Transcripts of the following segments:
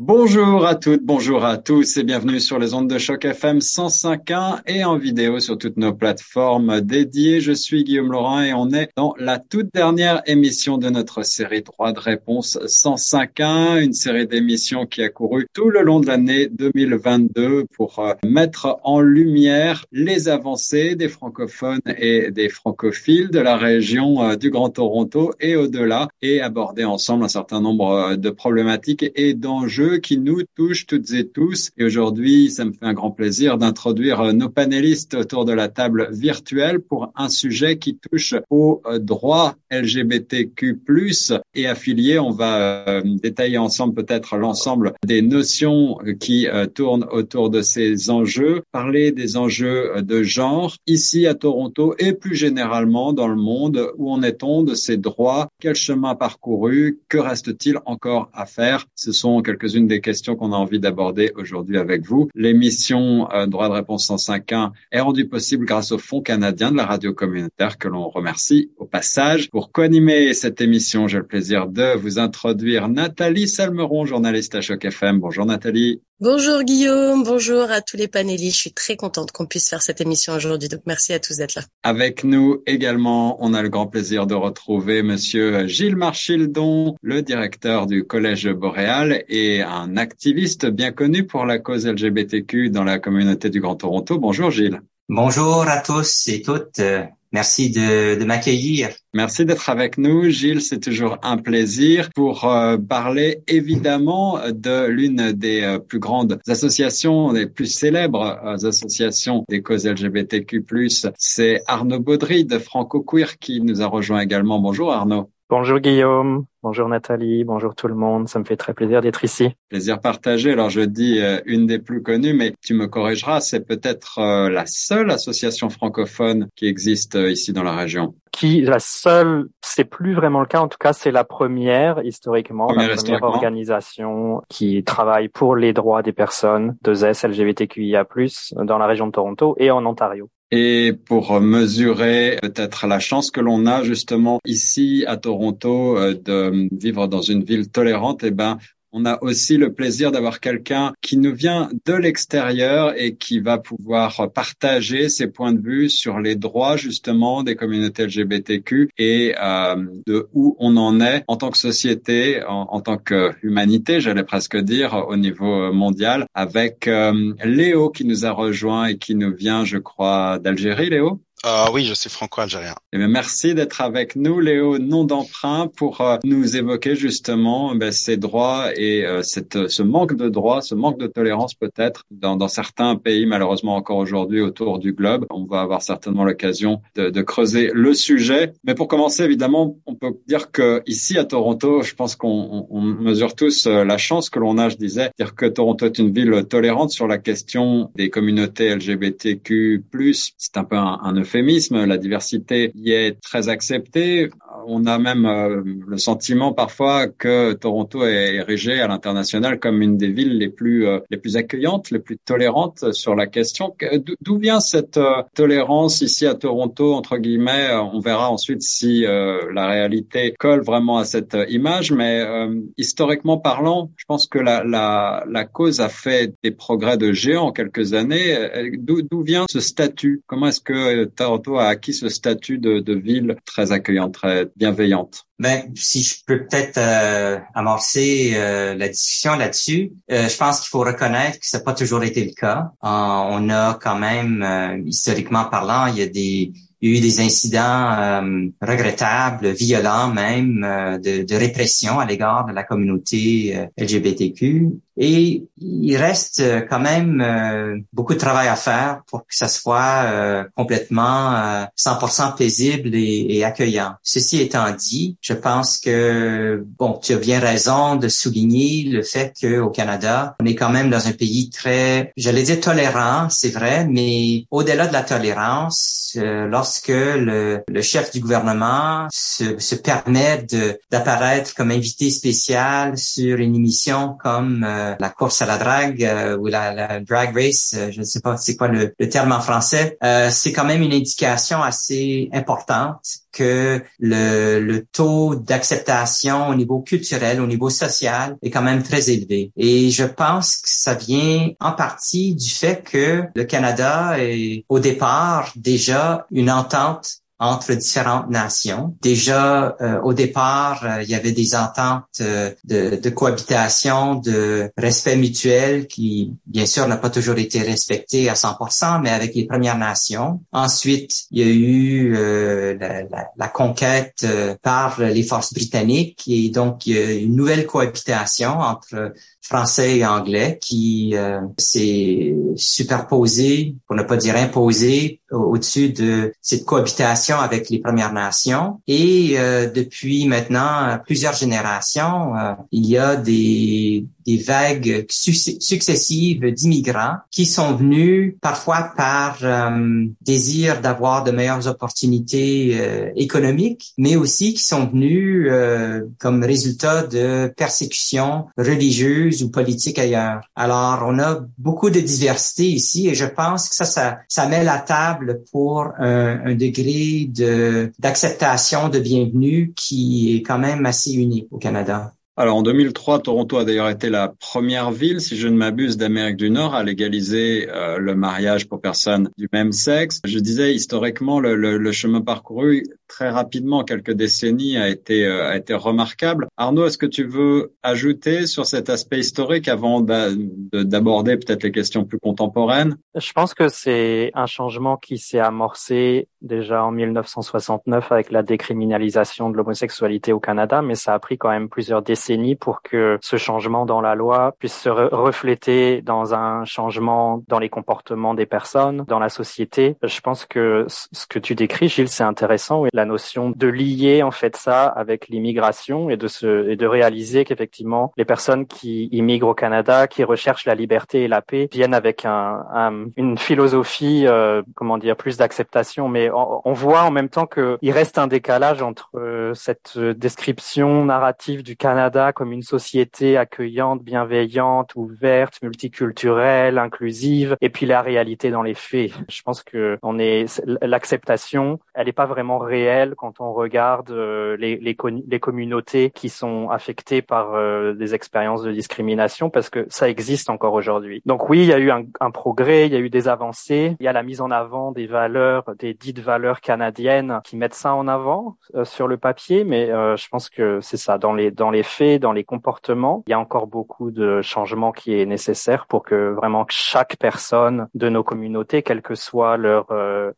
Bonjour à toutes, bonjour à tous et bienvenue sur les ondes de choc FM 105.1 et en vidéo sur toutes nos plateformes dédiées. Je suis Guillaume Laurent et on est dans la toute dernière émission de notre série droit de réponse 105.1, une série d'émissions qui a couru tout le long de l'année 2022 pour euh, mettre en lumière les avancées des francophones et des francophiles de la région euh, du Grand Toronto et au-delà et aborder ensemble un certain nombre euh, de problématiques et d'enjeux qui nous touche toutes et tous. Et aujourd'hui, ça me fait un grand plaisir d'introduire euh, nos panélistes autour de la table virtuelle pour un sujet qui touche aux euh, droits LGBTQ+, et affiliés. On va euh, détailler ensemble peut-être l'ensemble des notions qui tournent autour de ces enjeux, parler des enjeux de genre ici à Toronto et plus généralement dans le monde. Où en est-on de ces droits? Quel chemin parcouru? Que reste-t-il encore à faire? Ce sont quelques-unes une des questions qu'on a envie d'aborder aujourd'hui avec vous. L'émission euh, Droit de réponse 105.1 est rendue possible grâce au Fonds canadien de la radio communautaire que l'on remercie au passage. Pour co-animer cette émission, j'ai le plaisir de vous introduire Nathalie Salmeron, journaliste à Choc FM. Bonjour Nathalie. Bonjour Guillaume, bonjour à tous les panélistes. Je suis très contente qu'on puisse faire cette émission aujourd'hui. Donc merci à tous d'être là. Avec nous également, on a le grand plaisir de retrouver monsieur Gilles Marchildon, le directeur du Collège Boréal et un activiste bien connu pour la cause LGBTQ dans la communauté du Grand Toronto. Bonjour Gilles. Bonjour à tous et toutes. Merci de, m'accueillir. Merci d'être avec nous, Gilles. C'est toujours un plaisir pour euh, parler évidemment de l'une des euh, plus grandes associations, des plus célèbres euh, associations des causes LGBTQ+. C'est Arnaud Baudry de Franco Queer qui nous a rejoint également. Bonjour Arnaud. Bonjour Guillaume, bonjour Nathalie, bonjour tout le monde. Ça me fait très plaisir d'être ici. Plaisir partagé. Alors je dis euh, une des plus connues, mais tu me corrigeras, c'est peut-être euh, la seule association francophone qui existe euh, ici dans la région. Qui la seule, c'est plus vraiment le cas. En tout cas, c'est la première historiquement, la première organisation qui travaille pour les droits des personnes de ZES LGBTQIA+ dans la région de Toronto et en Ontario et pour mesurer peut-être la chance que l'on a justement ici à Toronto euh, de vivre dans une ville tolérante, eh ben on a aussi le plaisir d'avoir quelqu'un qui nous vient de l'extérieur et qui va pouvoir partager ses points de vue sur les droits justement des communautés LGBTQ et euh, de où on en est en tant que société, en, tant que humanité, j'allais presque dire, au niveau mondial, avec euh, Léo qui nous a rejoint et qui nous vient, je crois, d'Algérie, Léo. Uh, oui, je suis franco-algérien. Eh merci d'être avec nous, Léo, nom d'emprunt, pour euh, nous évoquer justement ben, ces droits et euh, cette, ce manque de droits, ce manque de tolérance peut-être dans, dans, certains pays, malheureusement encore aujourd'hui autour du globe. On va avoir certainement l'occasion de, de, creuser le sujet. Mais pour commencer, évidemment, on peut dire que ici à Toronto, je pense qu'on on, mesure tous la chance que l'on a, je disais, dire que Toronto est une ville tolérante sur la question des communautés LGBTQ+. C'est un peu un, un la diversité y est très acceptée. On a même euh, le sentiment parfois que Toronto est érigé à l'international comme une des villes les plus euh, les plus accueillantes, les plus tolérantes sur la question. D'où vient cette euh, tolérance ici à Toronto entre guillemets? On verra ensuite si la réalité colle vraiment à cette image, mais historiquement parlant, je pense que la, la, la cause a fait des progrès de géant en quelques années. D'où vient ce statut? Comment est-ce que Toronto a acquis ce statut de, de ville très accueillante, très bienveillante. Ben, si je peux peut-être euh, amorcer euh, la discussion là-dessus, euh, je pense qu'il faut reconnaître que ça n'a pas toujours été le cas. on a quand même, historiquement parlant, il y a des il y a eu des incidents regrettables, violents même, de, de, répression à l'égard de la communauté LGBTQ. Et il reste quand même beaucoup de travail à faire pour que ça soit complètement 100% paisible et, et accueillant. Ceci étant dit, je pense que bon, tu as bien raison de souligner le fait qu'au Canada, on est quand même dans un pays très, j'allais dire tolérant, c'est vrai, mais au-delà de la tolérance, euh, lorsque le, le, chef du gouvernement se, se permet d'apparaître comme invité spécial sur une émission comme euh, la course à la drague euh, ou la, la, drag race, je ne sais pas c'est quoi le, le, terme en français, c'est quand même une indication assez importante que le, le taux d'acceptation au niveau culturel, au niveau social est quand même très élevé. Et je pense que ça vient en partie du fait que le Canada est au départ déjà une entente entre différentes nations. Déjà, euh, au départ, euh, il y avait des ententes euh, de, de, cohabitation, de respect mutuel qui, bien sûr, n'a pas toujours été respecté à 100%, mais avec les Premières Nations. Ensuite, il y a eu la, la, la, conquête par les forces britanniques et donc il y a une nouvelle cohabitation entre français et anglais qui euh, s'est superposé, pour ne pas dire imposé, au-dessus de cette cohabitation avec les Premières Nations. Et euh, depuis maintenant plusieurs générations, euh, il y a des, des vagues successives d'immigrants qui sont venus parfois par euh, désir d'avoir de meilleures opportunités euh, économiques, mais aussi qui sont venus euh, comme résultat de persécutions religieuses ou politiques ailleurs. Alors, on a beaucoup de diversité ici et je pense que ça, ça, ça met la table pour un, un degré de d'acceptation, de bienvenue qui est quand même assez unique au Canada. Alors en 2003, Toronto a d'ailleurs été la première ville, si je ne m'abuse, d'Amérique du Nord à légaliser euh, le mariage pour personnes du même sexe. Je disais historiquement, le, le, le chemin parcouru très rapidement, quelques décennies, a été euh, a été remarquable. Arnaud, est-ce que tu veux ajouter sur cet aspect historique avant d'aborder peut-être les questions plus contemporaines? Je pense que c'est un changement qui s'est amorcé déjà en 1969 avec la décriminalisation de l'homosexualité au Canada, mais ça a pris quand même plusieurs décennies pour que ce changement dans la loi puisse se refléter dans un changement dans les comportements des personnes, dans la société. Je pense que ce que tu décris, Gilles, c'est intéressant. La notion de lier en fait ça avec l'immigration et de se et de réaliser qu'effectivement les personnes qui immigrent au Canada, qui recherchent la liberté et la paix, viennent avec un, une philosophie, euh, comment dire, plus d'acceptation. Mais on, voit en même temps qu'il reste un décalage entre euh, cette description narrative du Canada comme une société accueillante, bienveillante, ouverte, multiculturelle, inclusive, et puis la réalité dans les faits. Je pense que on est l'acceptation, elle n'est pas vraiment réelle quand on regarde euh, les, communautés qui sont affectées par euh, des expériences de discrimination, parce que ça existe encore aujourd'hui. Donc oui, il y a eu un, progrès, il y a eu des avancées, il y a la mise en avant des valeurs, des dites valeurs canadiennes qui mettent ça en avant euh, sur le papier, mais je pense que c'est ça dans les dans les faits dans les comportements. Il y a encore beaucoup de changements qui est nécessaire pour que vraiment chaque personne de nos communautés, quelles que soient leur,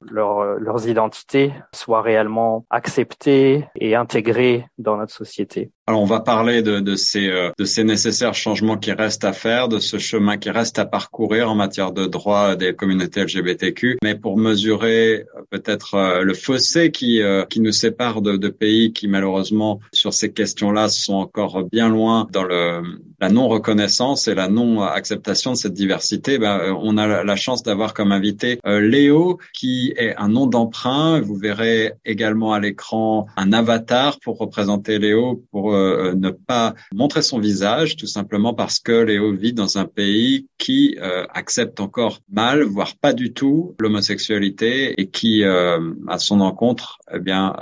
leur, leurs identités, soit réellement acceptée et intégrée dans notre société. Alors on va parler de, de, ces, euh, de ces nécessaires changements qui restent à faire, de ce chemin qui reste à parcourir en matière de droits des communautés LGBTQ. Mais pour mesurer euh, peut-être euh, le fossé qui, qui nous sépare de, de, pays qui malheureusement sur ces questions-là sont encore bien loin dans le, la non-reconnaissance et la non-acceptation de cette diversité, ben, on a la chance d'avoir comme invité Léo qui est un nom d'emprunt. Vous verrez également à l'écran un avatar pour représenter Léo pour euh, ne pas montrer son visage, tout simplement parce que Léo vit dans un pays qui euh, accepte encore mal, voire pas du tout, l'homosexualité et qui, euh, à son encontre, eh bien,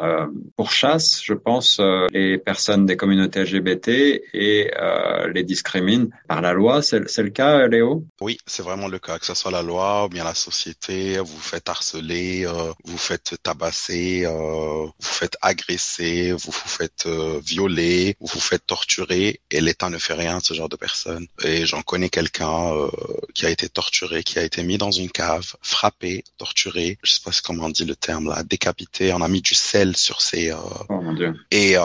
pourchasse, je pense, les personnes des communautés LGBT et les discrimine par la loi. C'est le cas, Léo? Oui, c'est vraiment le cas, que ce soit la loi ou bien la société. Vous vous faites harceler, vous faites tabasser, vous faites agresser, vous vous faites violer, vous vous faites torturer et l'État ne fait rien de ce genre de personnes. Et j'en connais quelqu'un euh, qui a été torturé, qui a été mis dans une cave, frappé, torturé, je sais pas comment on dit le terme là, décapité, on a mis du sel sur ses... Euh, oh mon Dieu. Et euh,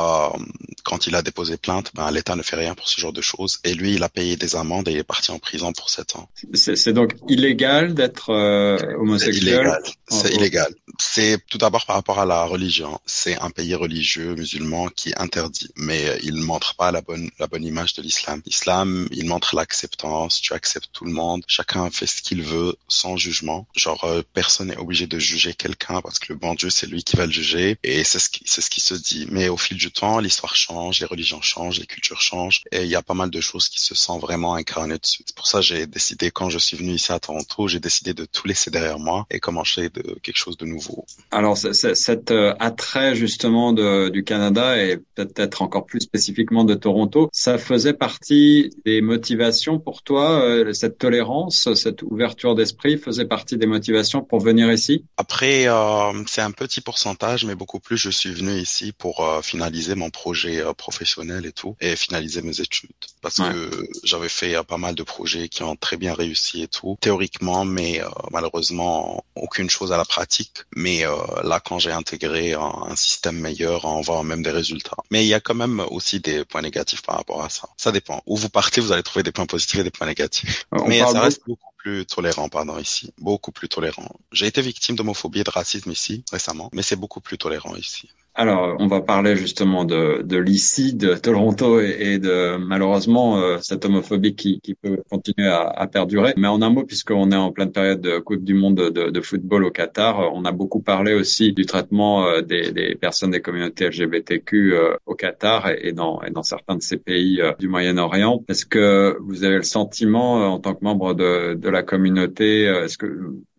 quand il a déposé plainte, ben l'État ne fait rien pour ce genre de choses. Et lui, il a payé des amendes et il est parti en prison pour sept ans. C'est donc illégal d'être euh, homosexuel? C'est illégal. C'est tout d'abord par rapport à la religion. C'est un pays religieux musulman qui interdit, mais euh, il montre pas la bonne la bonne image de l'islam. L'islam, il montre l'acceptance. Tu acceptes tout le monde. Chacun fait ce qu'il veut sans jugement. Genre euh, personne n'est obligé de juger quelqu'un parce que le bon Dieu c'est lui qui va le juger et c'est ce qui c'est ce qui se dit. Mais au fil du temps, l'histoire change, les religions changent, les cultures changent et il y a pas mal de choses qui se sont vraiment incarnées dessus. C'est pour ça que j'ai décidé quand je suis venu ici à Toronto, j'ai décidé de tout laisser derrière moi et commencer de quelque chose de nouveau. Alors cet euh, attrait justement de, du Canada et peut-être encore plus spécifiquement de Toronto, ça faisait partie des motivations pour toi, euh, cette tolérance, cette ouverture d'esprit faisait partie des motivations pour venir ici? Après, euh, c'est un petit pourcentage, mais beaucoup plus, je suis venu ici pour finaliser mon projet professionnel et tout, et finaliser mes études. Parce que j'avais fait pas mal de projets qui ont très bien réussi et tout, théoriquement, mais malheureusement, aucune chose à la pratique. Mais là, quand j'ai intégré un, un système meilleur, on voit même des résultats. Mais il y a quand même aussi des points négatifs par rapport à ça. Ça dépend. Où vous partez, vous allez trouver des points positifs et des points négatifs. Mais ça reste beaucoup plus tolérant, pardon, ici. Beaucoup plus tolérant. J'ai été victime d'homophobie et de racisme ici, récemment, mais c'est beaucoup plus tolérant ici. Alors, on va parler justement de, de l'ICI, de Toronto et, de malheureusement euh, cette homophobie qui, qui peut continuer à, à, perdurer. Mais en un mot, puisqu'on est en pleine période de Coupe du Monde de, de, football au Qatar, on a beaucoup parlé aussi du traitement euh, des, des, personnes des communautés LGBTQ euh, au Qatar et, dans, et dans certains de ces pays du Moyen-Orient. Est-ce que vous avez le sentiment, en tant que membre de, de la communauté, est-ce que,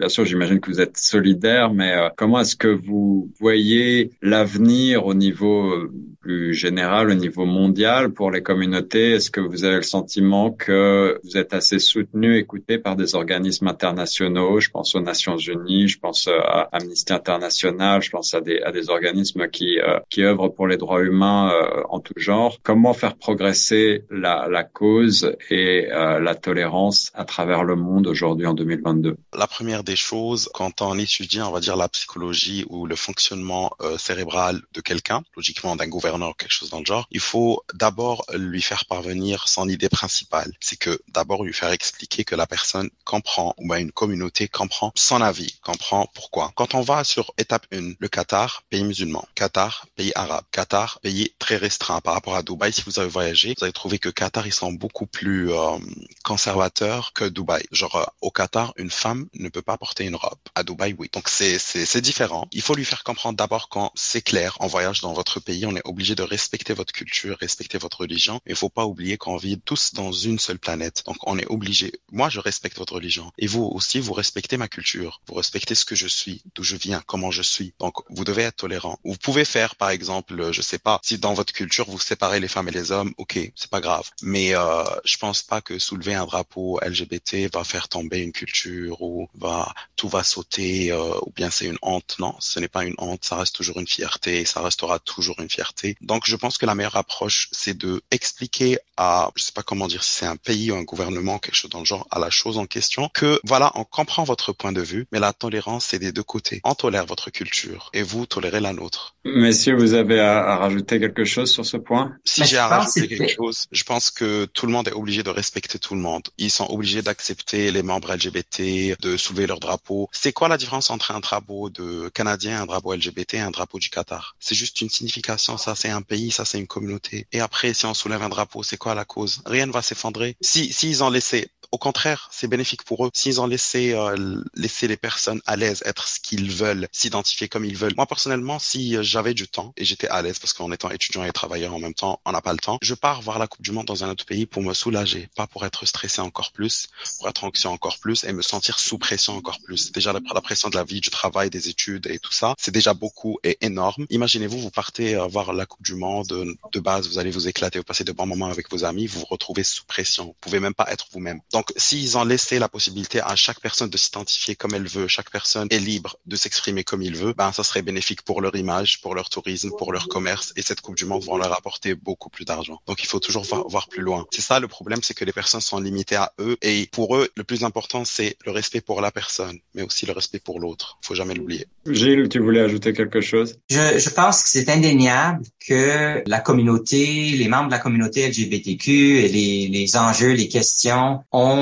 bien sûr, j'imagine que vous êtes solidaire, mais comment est-ce que vous voyez l'avenir au niveau euh, plus général, au niveau mondial pour les communautés? Est-ce que vous avez le sentiment que vous êtes assez soutenu, écouté par des organismes internationaux? Je pense aux Nations Unies, je pense à Amnesty International, je pense à des, organismes qui, euh, œuvrent pour les droits humains euh, en tout genre. Comment faire progresser la cause et la tolérance à travers le monde aujourd'hui en 2022 La première des choses, quand on étudie, on va dire, la psychologie ou le fonctionnement cérébral de quelqu'un, logiquement d'un gouverneur, quelque chose dans le genre, il faut d'abord lui faire parvenir son idée principale. C'est que d'abord lui faire expliquer que la personne comprend, ou bien une communauté comprend son avis, comprend pourquoi. Quand on va sur étape 1, le Qatar, pays musulman, Qatar, pays arabe, Qatar, pays très restreint par rapport à Dubaï. Si vous avez voyagé, vous allez trouver que Qatar, ils sont beaucoup plus euh, conservateurs que Dubaï. Genre, euh, au Qatar, une femme ne peut pas porter une robe. À Dubaï, oui. Donc c'est différent. Il faut lui faire comprendre d'abord quand c'est clair en voyage dans votre pays, on est obligé de respecter votre culture, respecter votre religion. Il faut pas oublier qu'on vit tous dans une seule planète. Donc on est obligé. Moi, je respecte votre religion. Et vous aussi, vous respectez ma culture. Vous respectez ce que je suis, d'où je viens, comment je suis. Donc vous devez être tolérant. Vous pouvez faire, par exemple, je sais pas, si dans votre culture vous séparez les femmes et les hommes, ok, c'est pas grave. Mais euh, je pense pas que soulever un drapeau LGBT va faire tomber une culture ou va tout va sauter euh, ou bien c'est une honte. Non, ce n'est pas une honte. Ça reste toujours une fierté et ça restera toujours une fierté. Donc je pense que la meilleure approche, c'est de expliquer à, je sais pas comment dire, si c'est un pays ou un gouvernement, quelque chose dans le genre, à la chose en question, que voilà, on comprend votre point de vue, mais la tolérance, c'est des deux côtés. On tolère votre culture et vous tolérez la nôtre. Messieurs, vous avez à, rajouter quelque chose sur ce point? Si j'ai à rajouter quelque chose, je pense que tout le monde est obligé de respecter tout le monde. Ils sont obligés d'accepter les membres LGBT, de soulever leur drapeau. C'est quoi la différence entre un drapeau de Canadien, un drapeau LGBT et un drapeau du Qatar? C'est juste une signification. Ça, c'est un pays, ça, c'est une communauté. Et après, si on soulève un drapeau, c'est quoi la cause? Rien ne va s'effondrer. Si s'ils ont laissé au contraire, c'est bénéfique pour eux. S'ils ont laissé euh, laisser les personnes à l'aise être ce qu'ils veulent, s'identifier comme ils veulent. Moi personnellement, si j'avais du temps et j'étais à l'aise parce qu'en étant étudiant et travailleur en même temps, on n'a pas le temps, je pars voir la Coupe du Monde dans un autre pays pour me soulager, pas pour être stressé encore plus, pour être anxieux encore plus et me sentir sous pression encore plus. Déjà la, pression de la vie, du travail, des études et tout ça, c'est déjà beaucoup et énorme. Imaginez-vous, vous partez euh, voir la Coupe du Monde de base, vous allez vous éclater, vous passez de bons moments avec vos amis, vous vous retrouvez sous pression, vous pouvez même pas être vous-même. S'ils ont laissé la possibilité à chaque personne de s'identifier comme elle veut, chaque personne est libre de s'exprimer comme il veut, ben ça serait bénéfique pour leur image, pour leur tourisme, pour leur commerce et cette Coupe du Monde va leur apporter beaucoup plus d'argent. Donc il faut toujours voir, plus loin. C'est ça le problème, c'est que les personnes sont limitées à eux et pour eux le plus important c'est le respect pour la personne, mais aussi le respect pour l'autre. Faut jamais l'oublier. Gilles, tu voulais ajouter quelque chose? Je, je pense que c'est indéniable que la communauté, les membres de la communauté LGBTQ et les, les enjeux, les questions ont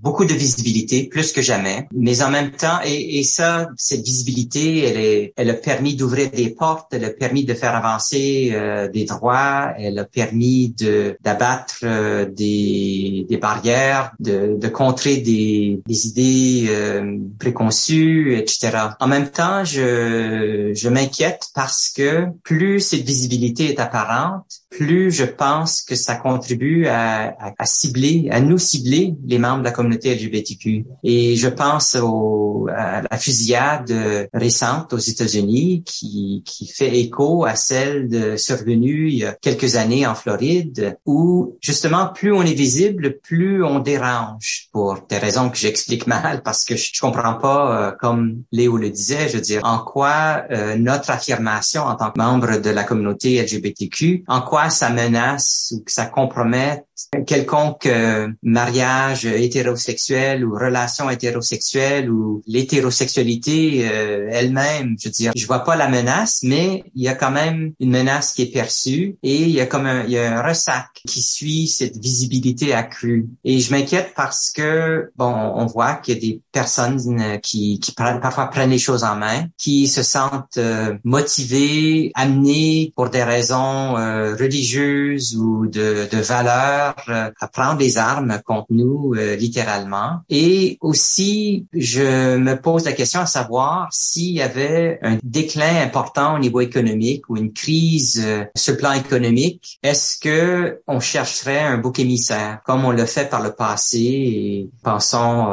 beaucoup de visibilité plus que jamais. Mais en même temps, et, et ça, cette visibilité, elle est, elle a permis d'ouvrir des portes, elle a permis de faire avancer euh, des droits, elle a permis de d'abattre euh, des, des barrières, de, de contrer des, des idées euh, préconçues, etc. En même temps, je, je m'inquiète parce que plus cette visibilité est apparente, plus je pense que ça contribue à, à, cibler, à nous cibler les membres de la communauté LGBTQ. Et je pense au, à la fusillade récente aux États-Unis qui, qui fait écho à celle de, survenue il y a quelques années en Floride, où justement plus on est visible, plus on dérange pour des raisons que j'explique mal parce que je, je comprends pas, euh, comme Léo le disait, je veux dire, en quoi euh, notre affirmation en tant que membre de la communauté LGBTQ, en quoi ça menace ou que ça compromet quelconque euh, mariage hétérosexuel ou relation hétérosexuelle ou l'hétérosexualité euh, elle-même, je veux dire, je vois pas la menace, mais il y a quand même une menace qui est perçue et il y a comme un, il y a un ressac qui suit cette visibilité accrue. Et je m'inquiète parce que bon, on voit qu'il y a des personnes euh, qui, qui parfois prennent les choses en main, qui se sentent motivées, amenées pour des raisons religieuses ou de, de valeurs euh, à prendre les armes contre nous, euh, littéralement. Et aussi, je me pose la question à savoir s'il y avait un déclin important au niveau économique ou une crise euh, sur le plan économique, est-ce que on chercherait un bouc émissaire comme on l'a fait par le passé et pensons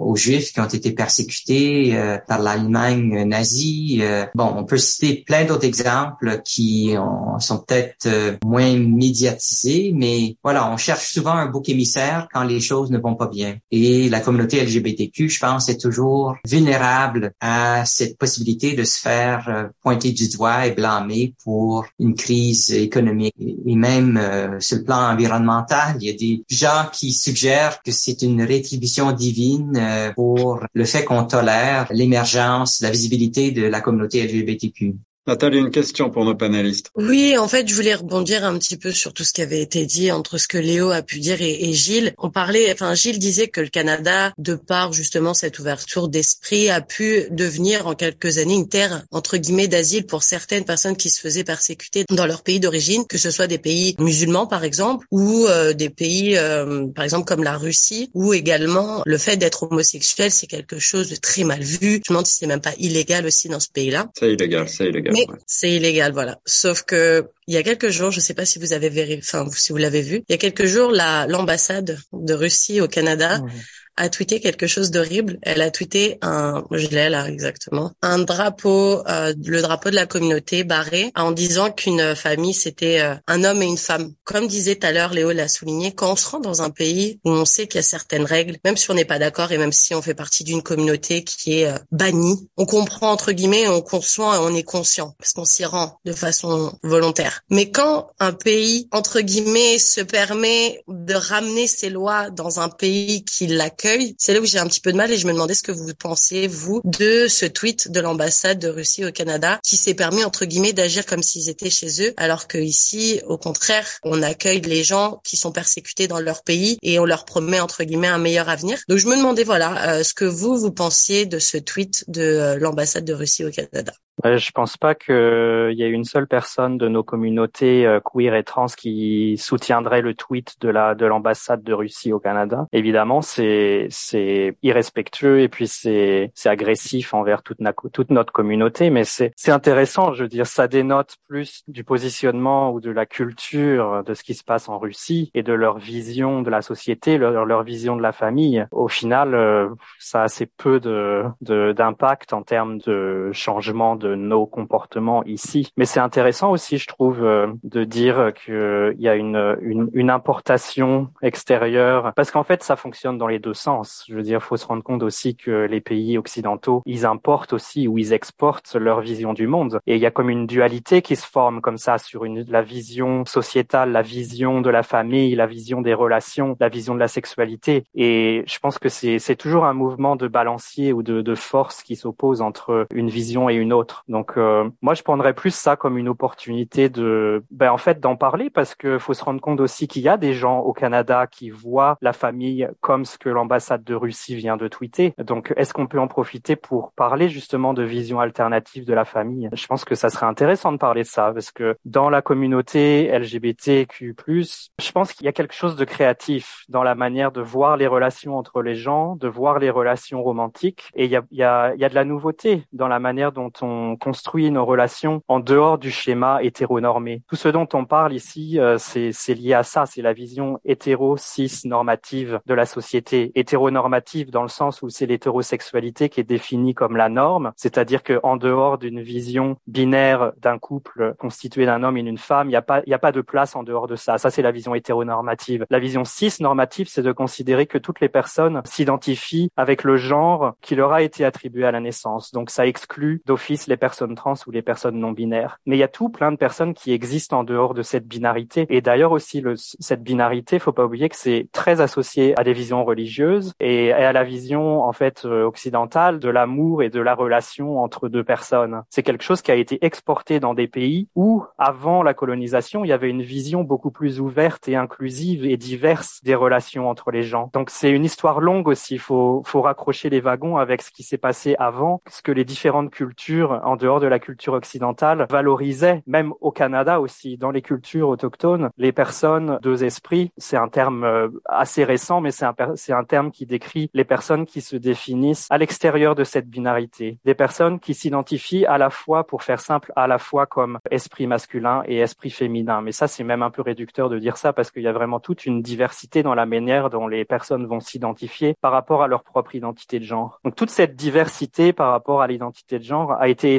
aux Juifs qui ont été persécutés par l'Allemagne nazie. bon, on peut citer plein d'autres exemples qui sont peut-être moins médiatisés, mais voilà, on cherche souvent un bouc émissaire quand les choses ne vont pas bien. Et la communauté LGBTQ, je pense, est toujours vulnérable à cette possibilité de se faire euh, pointer du doigt et blâmer pour une crise économique. Et même euh, sur le plan environnemental, il y a des gens qui suggèrent que c'est une rétribution divine euh, pour le fait qu'on tolère l'émergence, la visibilité de la communauté LGBTQ. Nathalie, une question pour nos panélistes. Oui, en fait, je voulais rebondir un petit peu sur tout ce qui avait été dit entre ce que Léo a pu dire et, Gilles. On parlait, enfin, Gilles disait que le Canada, de par justement cette ouverture d'esprit, a pu devenir en quelques années une terre entre guillemets d'asile pour certaines personnes qui se faisaient persécuter dans leur pays d'origine, que ce soit des pays musulmans par exemple, ou euh, des pays, euh, par exemple comme la Russie, où également le fait d'être homosexuel c'est quelque chose de très mal vu. Je me demande si c'est même pas illégal aussi dans ce pays-là. C'est illégal, c'est illégal. Mais c'est illégal, voilà. Sauf que il y a quelques jours, je ne sais pas si vous avez vérifié, enfin si vous l'avez vu, il y a quelques jours, la l'ambassade de Russie au Canada a tweeté quelque chose d'horrible. Elle a tweeté un, je l'ai là exactement, un drapeau, euh, le drapeau de la communauté barré, en disant qu'une famille c'était euh, un homme et une femme. Comme disait tout à l'heure Léo l'a souligné, quand on se rend dans un pays où on sait qu'il y a certaines règles, même si on n'est pas d'accord et même si on fait partie d'une communauté qui est euh, bannie, on comprend entre guillemets, on conçoit et on est conscient parce qu'on s'y rend de façon volontaire. Mais quand un pays entre guillemets se permet de ramener ses lois dans un pays qui l'accueille c'est là où j'ai un petit peu de mal et je me demandais ce que vous pensez, vous, de ce tweet de l'ambassade de Russie au Canada qui s'est permis, entre guillemets, d'agir comme s'ils étaient chez eux, alors que ici, au contraire, on accueille les gens qui sont persécutés dans leur pays et on leur promet, entre guillemets, un meilleur avenir. Donc je me demandais, voilà, euh, ce que vous, vous pensiez de ce tweet de euh, l'ambassade de Russie au Canada. Je pense pas qu'il y ait une seule personne de nos communautés euh, queer et trans qui soutiendrait le tweet de la de l'ambassade de Russie au Canada. Évidemment, c'est c'est irrespectueux et puis c'est c'est agressif envers toute, notre communauté, mais c'est c'est intéressant. Je veux dire, ça dénote plus du positionnement ou de la culture de ce qui se passe en Russie et de leur vision de la société, leur leur vision de la famille. Au final, euh, ça a assez peu de d'impact en termes de changement de nos comportements ici. Mais c'est intéressant aussi, je trouve, euh, de dire qu'il y a une, une, une, importation extérieure, parce qu'en fait, ça fonctionne dans les deux sens. Je veux dire, faut se rendre compte aussi que les pays occidentaux, ils importent aussi ou ils exportent leur vision du monde. Et il y a comme une dualité qui se forme comme ça sur une, la vision sociétale, la vision de la famille, la vision des relations, la vision de la sexualité. Et je pense que c'est toujours un mouvement de balancier ou de, de force qui s'oppose entre une vision et une autre. Donc euh, moi, je prendrais plus ça comme une opportunité de, ben en fait, d'en parler parce que faut se rendre compte aussi qu'il y a des gens au Canada qui voient la famille comme ce que l'ambassade de Russie vient de tweeter. Donc est-ce qu'on peut en profiter pour parler justement de vision alternative de la famille? Je pense que ça serait intéressant de parler de ça parce que dans la communauté LGBTQ+, je pense qu'il y a quelque chose de créatif dans la manière de voir les relations entre les gens, de voir les relations romantiques. Et il y a, y, a, y a de la nouveauté dans la manière dont on construit nos relations en dehors du schéma hétéronormé. Tout ce dont on parle ici, euh, c'est lié à ça. C'est la vision hétéro-cis normative de la société. Hétéronormative dans le sens où c'est l'hétérosexualité qui est définie comme la norme. C'est-à-dire que en dehors d'une vision binaire d'un couple constitué d'un homme et d'une femme, il n'y a pas, a pas de place en dehors de ça. Ça, c'est la vision hétéronormative. La vision cis normative, c'est de considérer que toutes les personnes s'identifient avec le genre qui leur a été attribué à la naissance. Donc, ça exclut d'office les personnes trans ou les personnes non binaires. Mais il y a tout plein de personnes qui existent en dehors de cette binarité. Et d'ailleurs aussi, le, cette binarité, faut pas oublier que c'est très associé à des visions religieuses et à la vision, en fait, euh, occidentale de l'amour et de la relation entre deux personnes. C'est quelque chose qui a été exporté dans des pays où, avant la colonisation, il y avait une vision beaucoup plus ouverte et inclusive et diverse des relations entre les gens. Donc c'est une histoire longue aussi. Faut, faut raccrocher les wagons avec ce qui s'est passé avant, ce que les différentes cultures, en dehors de la culture occidentale, valorisaient, même au Canada aussi, dans les cultures autochtones, les personnes, deux esprits. C'est un terme euh, assez récent, mais c'est un, c'est un terme qui décrit les personnes qui se définissent à l'extérieur de cette binarité. Des personnes qui s'identifient à la fois, pour faire simple, à la fois comme esprit masculin et esprit féminin. Mais ça, c'est même un peu réducteur de dire ça parce qu'il y a vraiment toute une diversité dans la manière dont les personnes vont s'identifier par rapport à leur propre identité de genre. Donc toute cette diversité par rapport à l'identité de genre a été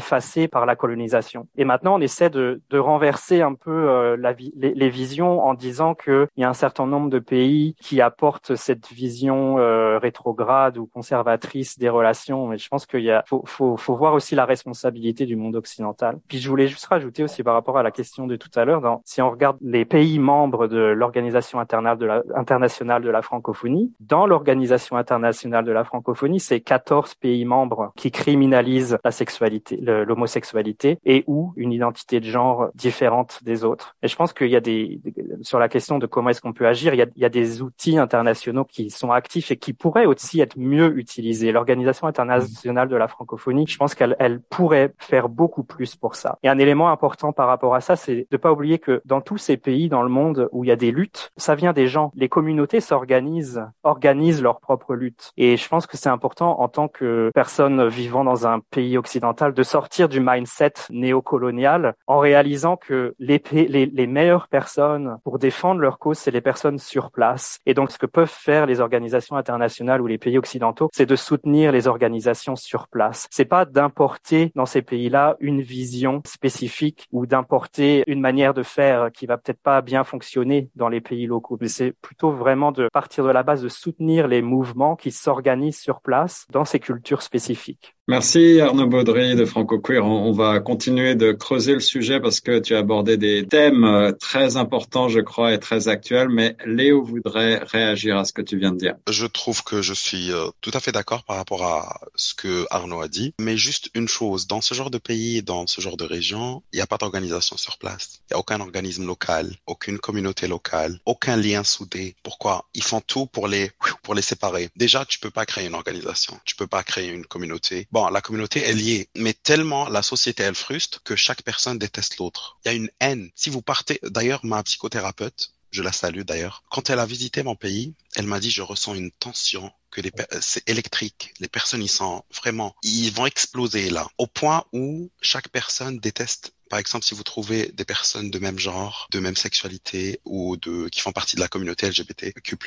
par la colonisation. Et maintenant, on essaie de, de renverser un peu euh, la les, les, visions en disant qu'il y a un certain nombre de pays qui apportent cette vision euh, rétrograde ou conservatrice des relations. Mais je pense qu'il faut, faut, faut voir aussi la responsabilité du monde occidental. Puis je voulais juste rajouter aussi par rapport à la question de tout à l'heure, si on regarde les pays membres de l'Organisation internationale de la francophonie, dans l'Organisation internationale de la francophonie, c'est 14 pays membres qui criminalisent la sexualité, l'homosexualité et ou une identité de genre différente des autres. Et je pense qu'il y a des, sur la question de comment est-ce qu'on peut agir, il y, a, il y a des outils internationaux qui sont actifs et qui pourraient aussi être mieux utilisés. L'Organisation internationale de la francophonie, je pense qu'elle elle pourrait faire beaucoup plus pour ça. Et un élément important par rapport à ça, c'est de pas oublier que dans tous ces pays dans le monde où il y a des luttes, ça vient des gens. Les communautés s'organisent, organisent leur propre lutte. Et je pense que c'est important en tant que personne vivant dans un pays occidental de sortir du mindset néocolonial en réalisant que les, les, les meilleures personnes pour défendre leur cause, c'est les personnes sur place. Et donc, ce que peuvent faire les organisations internationales ou les pays occidentaux, c'est de soutenir les organisations sur place. C'est pas d'importer dans ces pays-là une vision spécifique ou d'importer une manière de faire qui va peut-être pas bien fonctionner dans les pays locaux. Mais c'est plutôt vraiment de partir de la base de soutenir les mouvements qui s'organisent sur place dans ces cultures spécifiques. Merci Arnaud Baudry de Franco Queer. On va continuer de creuser le sujet parce que tu as abordé des thèmes euh, très importants, je crois, et très actuels. Mais Léo voudrait réagir à ce que tu viens de dire. Je trouve que je suis euh, tout à fait d'accord par rapport à ce que Arnaud a dit. Mais juste une chose, dans ce genre de pays, dans ce genre de région, il n'y a pas d'organisation sur place. Il n'y a aucun organisme local, aucune communauté locale, aucun lien soudé. Pourquoi? Ils font tout pour les pour les séparer. Déjà, tu peux pas créer une organisation, tu peux pas créer une communauté bon, la communauté est liée, mais tellement la société elle frustre que chaque personne déteste l'autre. Il y a une haine. Si vous partez, d'ailleurs, ma psychothérapeute, je la salue d'ailleurs. Quand elle a visité mon pays, elle m'a dit je ressens une tension que les c'est électrique. Les personnes ils sont vraiment ils vont exploser là au point où chaque personne déteste Par exemple, si vous trouvez des personnes de même genre, de même sexualité ou qui font partie de la communauté LGBTQ+,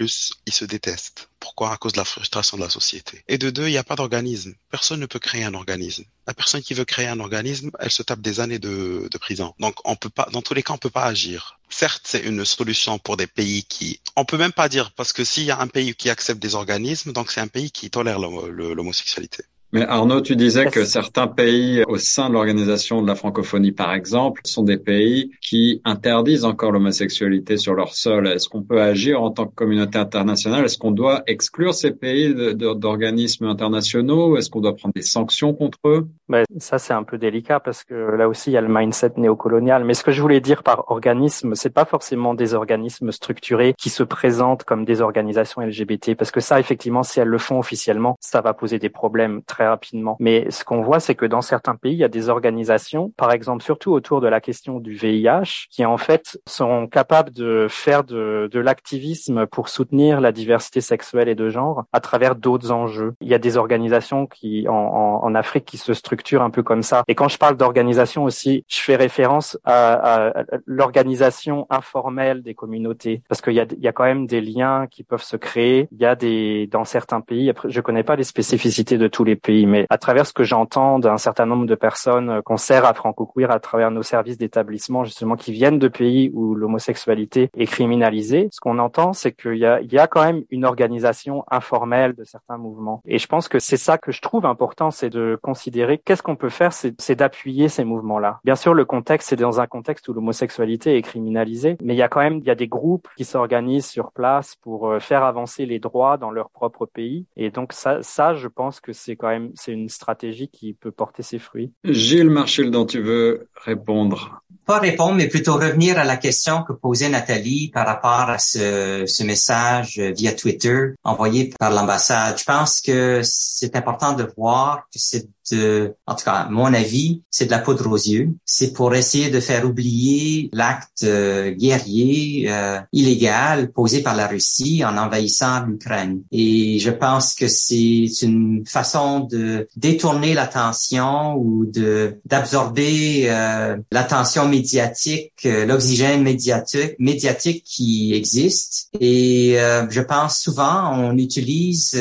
ils se détestent. Pourquoi? À cause de la frustration de la société. Et de deux, il n'y a pas d'organisme. Personne ne peut créer un organisme. La personne qui veut créer un organisme, elle se tape des années de, prison. Donc, on peut pas, dans tous les cas, on peut pas agir. Certes, c'est une solution pour des pays qui, on peut même pas dire, parce que s'il y a un pays qui accepte des organismes, donc c'est un pays qui tolère l'homosexualité. Mais Arnaud, tu disais que certains pays au sein de l'organisation de la francophonie, par exemple, sont des pays qui interdisent encore l'homosexualité sur leur sol. Est-ce qu'on peut agir en tant que communauté internationale? Est-ce qu'on doit exclure ces pays d'organismes internationaux? Est-ce qu'on doit prendre des sanctions contre eux? Ben, Ça, c'est un peu délicat parce que là aussi, il y a le mindset néocolonial. Mais ce que je voulais dire par organisme, c'est pas forcément des organismes structurés qui se présentent comme des organisations LGBT, parce que ça, effectivement, si elles le font officiellement, ça va poser des problèmes très rapidement. Mais ce qu'on voit, c'est que dans certains pays, il y a des organisations, par exemple surtout autour de la question du VIH, qui en fait sont capables de faire de, de l'activisme pour soutenir la diversité sexuelle et de genre à travers d'autres enjeux. Il y a des organisations qui en, en, Afrique qui se structurent un peu comme ça. Et quand je parle d'organisation aussi, je fais référence à, à l'organisation informelle des communautés, parce qu'il y a, y a quand même des liens qui peuvent se créer. Il y a des dans certains pays. Après, je connais pas les spécificités de tous les pays mais à travers ce que j'entends d'un certain nombre de personnes euh, qu'on sert à franco-queer à travers nos services d'établissement, justement, qui viennent de pays où l'homosexualité est criminalisée, ce qu'on entend, c'est qu'il y a, il y a quand même une organisation informelle de certains mouvements. Et je pense que c'est ça que je trouve important, c'est de considérer qu'est-ce qu'on peut faire, c'est d'appuyer ces mouvements-là. Bien sûr, le contexte, c'est dans un contexte où l'homosexualité est criminalisée, mais il y a quand même, il y a des groupes qui s'organisent sur place pour euh, faire avancer les droits dans leur propre pays. Et donc ça, ça, je pense que c'est quand même c'est une stratégie qui peut porter ses fruits. Gilles Marchil, dont tu veux répondre. Pas répondre, mais plutôt revenir à la question que posait Nathalie par rapport à ce, ce message via Twitter envoyé par l'ambassade. Je pense que c'est important de voir que c'est en tout cas, mon avis, c'est de la poudre aux yeux. C'est pour essayer de faire oublier l'acte euh, guerrier euh, illégal posé par la Russie en envahissant l'Ukraine. Et je pense que c'est une façon de détourner l'attention ou de d'absorber euh, l'attention médiatique, l'oxygène médiatique, médiatique qui existe. Et je pense souvent on utilise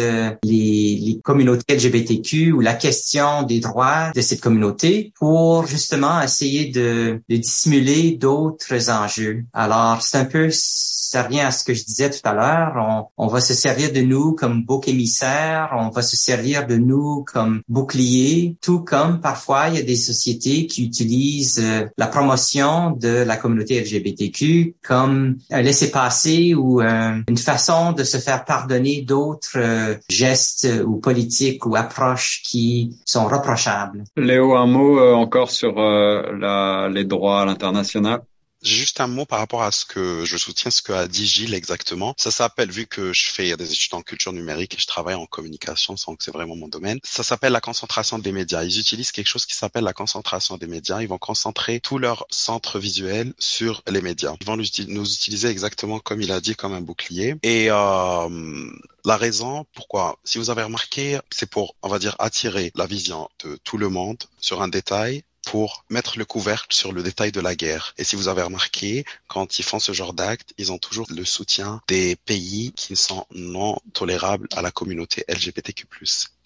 les, les communautés LGBTQ ou la question des droits de cette communauté pour justement essayer de, dissimuler d'autres enjeux. Alors, c'est un peu, ça revient à ce que je disais tout à l'heure, on, on va se servir de nous comme bouc émissaire, on va se servir de nous comme bouclier, tout comme parfois il y a des sociétés qui utilisent euh, la promotion de la communauté LGBTQ comme un laisser-passer ou une façon de se faire pardonner d'autres euh, gestes ou politiques ou approches qui sont reprochable. Léo, un mot euh, encore sur la, les droits à l'international j'ai juste un mot par rapport à ce que je soutiens ce que a dit Gilles exactement. Ça s'appelle, vu que je fais des études en culture numérique et je travaille en communication, sans que c'est vraiment mon domaine, ça s'appelle la concentration des médias. Ils utilisent quelque chose qui s'appelle la concentration des médias. Ils vont concentrer tout leur centre visuel sur les médias. Ils vont nous utiliser exactement comme il a dit, comme un bouclier. Et euh, la raison pourquoi, si vous avez remarqué, c'est pour, on va dire, attirer la vision de tout le monde sur un détail pour mettre le couvercle sur le détail de la guerre. Et si vous avez remarqué, quand ils font ce genre d'actes, ils ont toujours le soutien des pays qui sont non tolérables à la communauté LGBTQ+.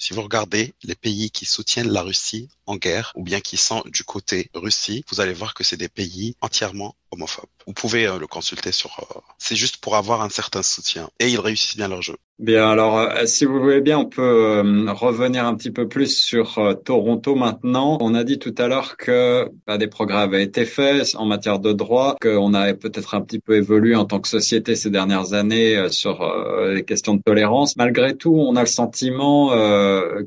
Si vous regardez les pays qui soutiennent la Russie en guerre ou bien qui sont du côté Russie, vous allez voir que c'est des pays entièrement homophobes. Vous pouvez euh, le consulter sur... Euh, c'est juste pour avoir un certain soutien. Et ils réussissent bien leur jeu. Bien, alors euh, si vous voulez bien, on peut revenir un petit peu plus sur Toronto maintenant. On a dit tout à l'heure que bah, des progrès avaient été faits en matière de droit, qu'on avait peut-être un petit peu évolué en tant que société ces dernières années sur les questions de tolérance. Malgré tout, on a le sentiment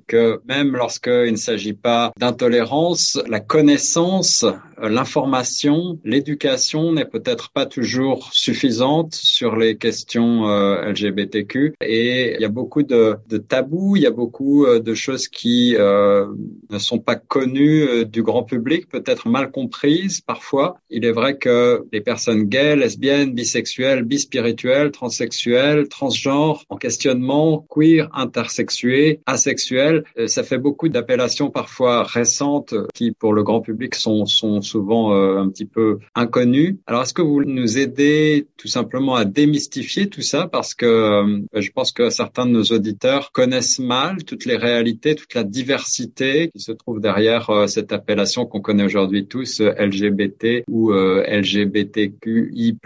que même lorsqu'il ne s'agit pas d'intolérance, la connaissance, l'information, l'éducation n'est peut-être pas toujours suffisante sur les questions euh, LGBTQ et il y a beaucoup de, tabous, il y a beaucoup euh, de choses qui euh, ne sont pas connues du grand public, peut-être mal comprises parfois. Il est vrai que les personnes gays, lesbiennes, bisexuelles, bispirituelles, transsexuelles, transgenres, en questionnement, queer, intersexuées, asexuelles, homosexuel, ça fait beaucoup d'appellations parfois récentes qui, pour le grand public, sont, sont souvent un petit peu inconnues. Alors, est-ce que vous nous aidez tout simplement à démystifier tout ça? Parce que je pense que certains de nos auditeurs connaissent mal toutes les réalités, toute la diversité qui se trouve derrière cette appellation qu'on connaît aujourd'hui tous, LGBT ou LGBTQI+,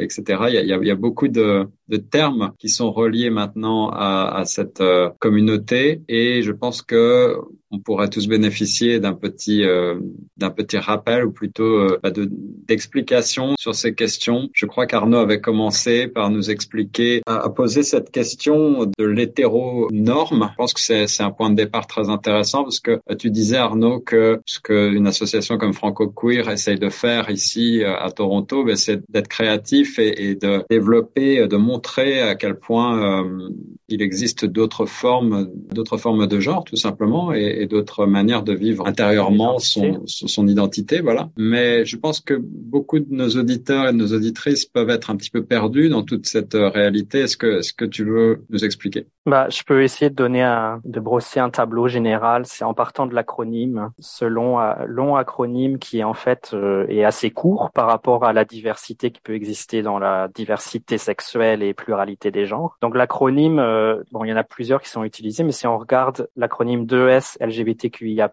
etc. Il y a, il y a beaucoup de, de termes qui sont reliés maintenant à, à cette euh, et je pense que on pourrait tous bénéficier d'un petit euh, d'un petit rappel ou plutôt euh, bah, de d'explications sur ces questions. Je crois qu'Arnaud avait commencé par nous expliquer à, poser cette question de l'hétéro-norme. Je pense que c'est c'est un point de départ très intéressant parce que tu disais Arnaud que ce qu'une association comme Franco Queer essaye de faire ici à Toronto, ben, c'est d'être créatif et, et, de développer, de montrer à quel point euh, il existe d'autres formes, d'autres formes de genre, tout simplement, et, et d'autres manières de vivre intérieurement son, son, identité, voilà. Mais je pense que beaucoup de nos auditeurs et de nos auditrices peuvent être un petit peu perdus dans toute cette euh, réalité. Est-ce que, est-ce que tu veux nous expliquer? Bah, je peux essayer de donner un, de brosser un tableau général. C'est en partant de l'acronyme, ce long, euh, long acronyme qui est en fait euh, est assez court par rapport à la diversité qui peut exister dans la diversité sexuelle et pluralité des genres. Donc l'acronyme euh, bon, il y en a plusieurs qui sont utilisés, mais si on regarde l'acronyme 2S LGBTQIA+,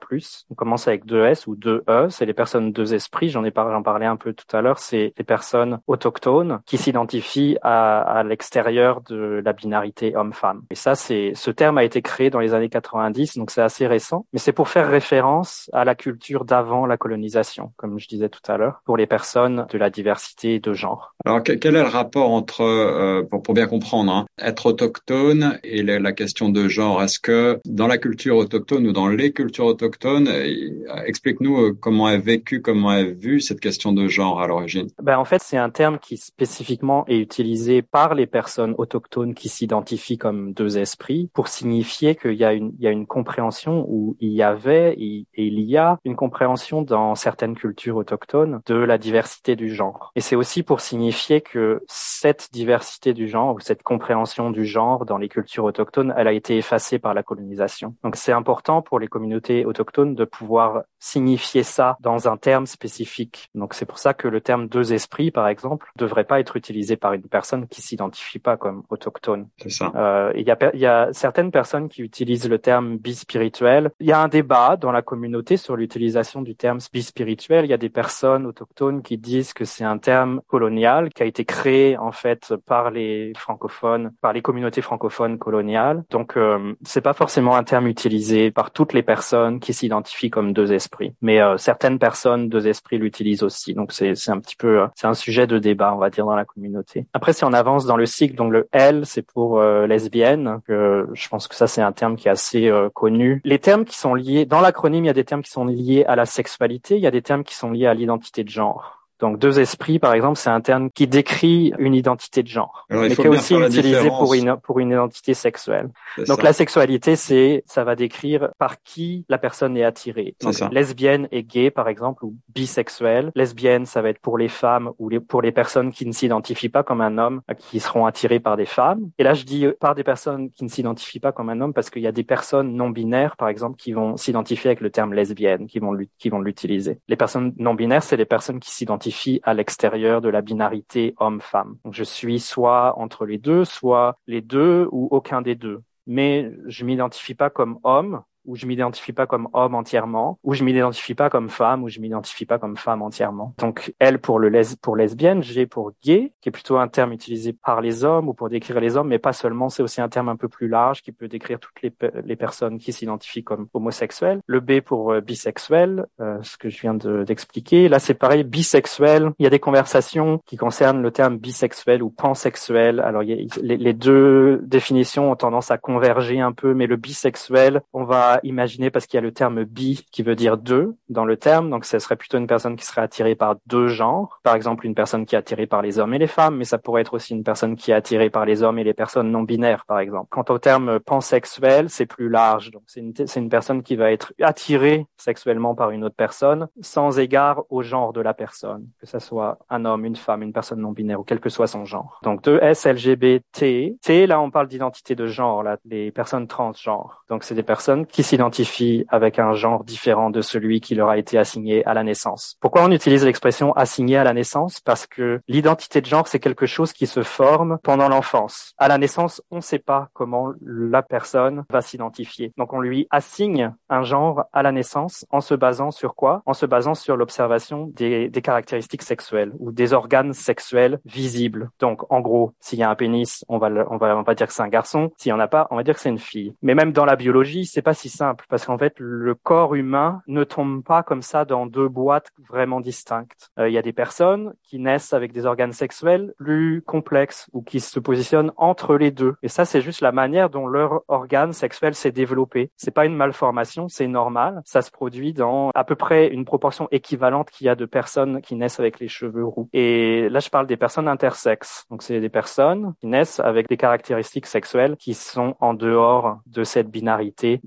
on commence avec 2S ou 2E, c'est les personnes deux esprits, j'en ai parlé, un peu tout à l'heure, c'est les personnes autochtones qui s'identifient à, l'extérieur de la binarité homme-femme. Et ça, c'est ce terme a été créé dans les années 90, donc c'est assez récent, mais c'est pour faire référence à la culture d'avant la colonisation, comme je disais tout à l'heure, pour les personnes de la diversité de genre. Alors quel est le rapport entre, euh, pour, bien comprendre, hein, être autochtone et la question de genre? Est-ce que dans la culture autochtone ou dans les cultures autochtones, euh, explique-nous euh, comment est vécu, comment est vue cette question de genre à l'origine. Ben en fait, c'est un terme qui spécifiquement est utilisé par les personnes autochtones qui s'identifient comme deux esprits pour signifier qu'il y a une, il y a une compréhension où il y avait et il y a une compréhension dans certaines cultures autochtones de la diversité du genre. Et c'est aussi pour signifier que cette diversité du genre ou cette compréhension du genre dans les culture autochtone, elle a été effacée par la colonisation. Donc c'est important pour les communautés autochtones de pouvoir signifier ça dans un terme spécifique. Donc c'est pour ça que le terme deux esprits, par exemple, devrait pas être utilisé par une personne qui s'identifie pas comme autochtone. C'est ça. Euh, il y a y a certaines personnes qui utilisent le terme bispirituel. Il y a un débat dans la communauté sur l'utilisation du terme bispirituel. Il y a des personnes autochtones qui disent que c'est un terme colonial qui a été créé en fait par les francophones, par les communautés francophones coloniale. Donc, euh, c'est pas forcément un terme utilisé par les personnes qui s'identifient comme deux esprits, mais euh, certaines personnes deux esprits l'utilisent aussi. Donc, c'est c'est un petit peu euh, c'est un sujet de débat, on va dire, dans la communauté. Après, si on avance dans le cycle, donc le L, c'est pour euh, lesbienne. je pense que ça, c'est un terme qui est assez connu. Les termes qui sont liés dans l'acronyme, il y a des termes qui sont liés à la sexualité, il y a des termes qui sont liés à l'identité de genre. Donc deux esprits, par exemple, c'est un terme qui décrit une identité de genre, mais qui est aussi utilisé pour une pour une identité sexuelle. Donc la sexualité, c'est ça va décrire par qui la personne est attirée. Donc, lesbienne et gay, par exemple, ou bisexuelle. Lesbienne, ça va être pour les femmes ou les, pour les personnes qui ne s'identifient pas comme un homme, qui seront attirées par des femmes. Et là, je dis par des personnes qui ne s'identifient pas comme un homme parce qu'il y a des personnes non binaires, par exemple, qui vont s'identifier avec le terme lesbienne, qui vont qui vont l'utiliser. Les personnes non binaires, c'est les personnes qui s'identifient à l'extérieur de la binarité homme-femme. Je suis soit entre les deux, soit les deux ou aucun des deux. Mais je m'identifie pas comme homme, où je m'identifie pas comme homme entièrement, où je m'identifie pas comme femme, où je m'identifie pas comme femme entièrement. Donc elle pour le les pour lesbienne, j'ai pour gay, qui est plutôt un terme utilisé par les hommes ou pour décrire les hommes, mais pas seulement. C'est aussi un terme un peu plus large qui peut décrire toutes les, les personnes qui s'identifient comme homosexuels. Le B pour euh, bisexuel, euh, ce que je viens d'expliquer. Là c'est pareil, bisexuel. Il y a des conversations qui concernent le terme bisexuel ou pansexuel. Alors les, les deux définitions ont tendance à converger un peu, mais le bisexuel, on va imaginer parce qu'il y a le terme bi qui veut dire deux dans le terme, donc ce serait plutôt une personne qui serait attirée par deux genres. Par exemple, une personne qui est attirée par les hommes et les femmes, mais ça pourrait être aussi une personne qui est attirée par les hommes et les personnes non binaires, par exemple. Quant au terme pansexuel, c'est plus large. Donc c'est une, c'est une personne qui va être attirée sexuellement par une autre personne sans égard au genre de la personne, que ce soit un homme, une femme, une personne non binaire ou quel que soit son genre. Donc de S, LGBT, T, là on parle d'identité de genre, là, les personnes transgenres. Donc c'est des personnes qui s'identifient avec un genre différent de celui qui leur a été assigné à la naissance. Pourquoi on utilise l'expression assigné à la naissance Parce que l'identité de genre, c'est quelque chose qui se forme pendant l'enfance. À la naissance, on ne sait pas comment la personne va s'identifier. Donc on lui assigne un genre à la naissance en se basant sur quoi? En se basant sur l'observation des, des caractéristiques sexuelles ou des organes sexuels visibles. Donc en gros, s'il y a un pénis, on va, on va, on va dire que c'est un garçon. S'il y en a pas, on va dire que c'est une fille. Mais même dans la biologie, c'est pas si simple parce qu'en fait, le corps humain ne tombe pas comme ça dans deux boîtes vraiment distinctes. Euh, il y a des personnes qui naissent avec des organes sexuels plus complexes ou qui se positionnent entre les deux. Et ça, c'est juste la manière dont leur organe sexuel s'est développé. C'est pas une malformation, c'est normal. Ça se produit dans à peu près une proportion équivalente qu'il y a de personnes qui naissent avec les cheveux roux. Et là, je parle des personnes intersexes. Donc, c'est des personnes qui naissent avec des caractéristiques sexuelles qui sont en dehors de cette binarité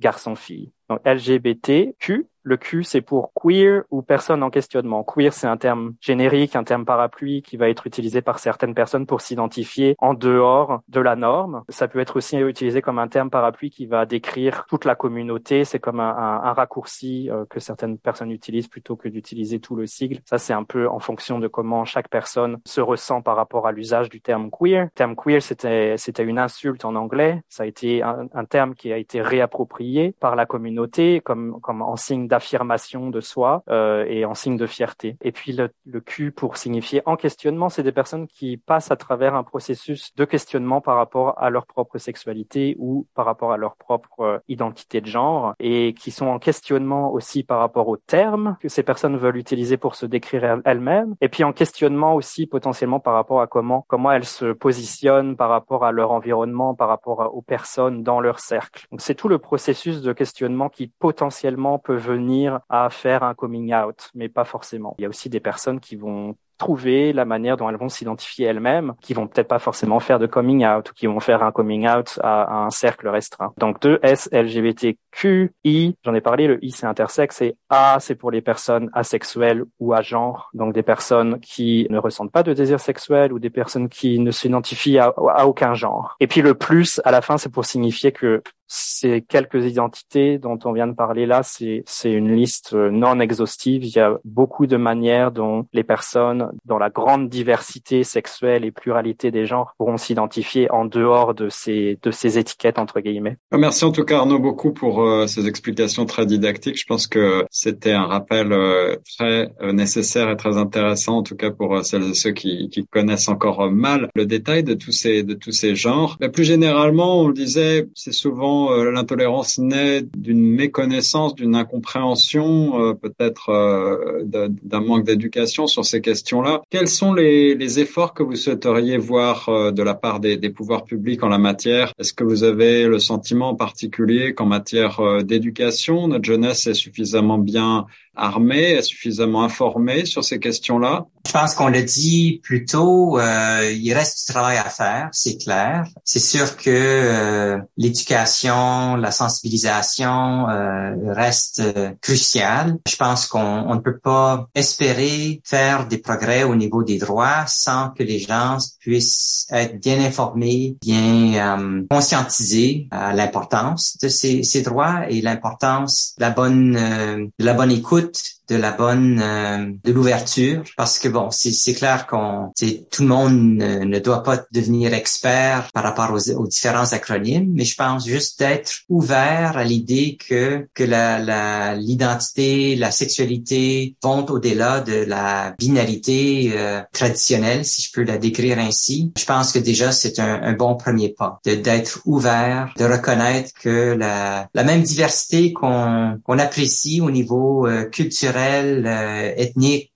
Donc, LGBTQ, le Q, c'est pour queer ou personne en questionnement. Queer, c'est un terme générique, un terme parapluie qui va être utilisé par certaines personnes pour s'identifier en dehors de la norme. Ça peut être aussi utilisé comme un terme parapluie qui va décrire toute la communauté. C'est comme un, raccourci euh, que certaines personnes utilisent plutôt que d'utiliser tout le sigle. Ça, c'est un peu en fonction de comment chaque personne se ressent par rapport à l'usage du terme queer. Terme queer, c'était, c'était une insulte en anglais. Ça a été un, terme qui a été réapproprié par la communauté comme, comme en signe affirmation de soi euh, et en signe de fierté. Et puis le, le Q pour signifier en questionnement, c'est des personnes qui passent à travers un processus de questionnement par rapport à leur propre sexualité ou par rapport à leur propre euh, identité de genre et qui sont en questionnement aussi par rapport aux termes que ces personnes veulent utiliser pour se décrire elles-mêmes et puis en questionnement aussi potentiellement par rapport à comment comment elles se positionnent par rapport à leur environnement, par rapport aux personnes dans leur cercle. Donc c'est tout le processus de questionnement qui potentiellement peut venir à faire un coming out, mais pas forcément. Il y a aussi des personnes qui vont trouver la manière dont elles vont s'identifier elles-mêmes, qui vont peut-être pas forcément faire de coming out ou qui vont faire un coming out à, un cercle restreint. Donc deux S, LGBTQ, I, j'en ai parlé, le I c'est intersexe et A c'est pour les personnes asexuelles ou à genre, donc des personnes qui ne ressentent pas de désir sexuel ou des personnes qui ne s'identifient à, à aucun genre. Et puis le plus à la fin c'est pour signifier que ces quelques identités dont on vient de parler là, c'est, une liste euh, non exhaustive. Il y a beaucoup de manières dont les personnes, dans la grande diversité sexuelle et pluralité des genres, pourront s'identifier en dehors de ces, de ces étiquettes, entre guillemets. Merci en tout cas Arnaud beaucoup pour euh, ces explications très didactiques. Je pense que c'était un rappel euh, très nécessaire et très intéressant, en tout cas pour celles et ceux qui, qui connaissent encore mal le détail de tous ces, de tous ces genres. Mais plus généralement, on le disait, c'est souvent euh, l'intolérance naît d'une méconnaissance, d'une incompréhension, euh, peut-être euh, d'un manque d'éducation sur ces questions-là. Quels sont les, les, efforts que vous souhaiteriez voir de la part des, des, pouvoirs publics en la matière? Est-ce que vous avez le sentiment en particulier qu'en matière d'éducation, notre jeunesse est suffisamment bien armée, suffisamment informée sur ces questions-là? Je pense qu'on le dit plus tôt, euh, il reste du travail à faire, c'est clair. C'est sûr que euh, l'éducation, la sensibilisation euh, reste euh, cruciale. Je pense qu'on ne peut pas espérer faire des progrès au niveau des droits sans que les gens puissent être bien informés, bien euh, conscientisés à l'importance de ces, ces droits et l'importance de la de la bonne écoute want de la bonne euh, de l'ouverture parce que bon c'est c'est clair qu'on tout le monde ne, doit pas devenir expert par rapport aux, différents acronymes mais je pense juste d'être ouvert à l'idée que que la l'identité la, sexualité vont au-delà de la binarité euh, traditionnelle si je peux la décrire ainsi. Je pense que déjà c'est un, un, bon premier pas d'être ouvert de reconnaître que la la même diversité qu'on qu'on apprécie au niveau euh, culturel, culturelles, euh,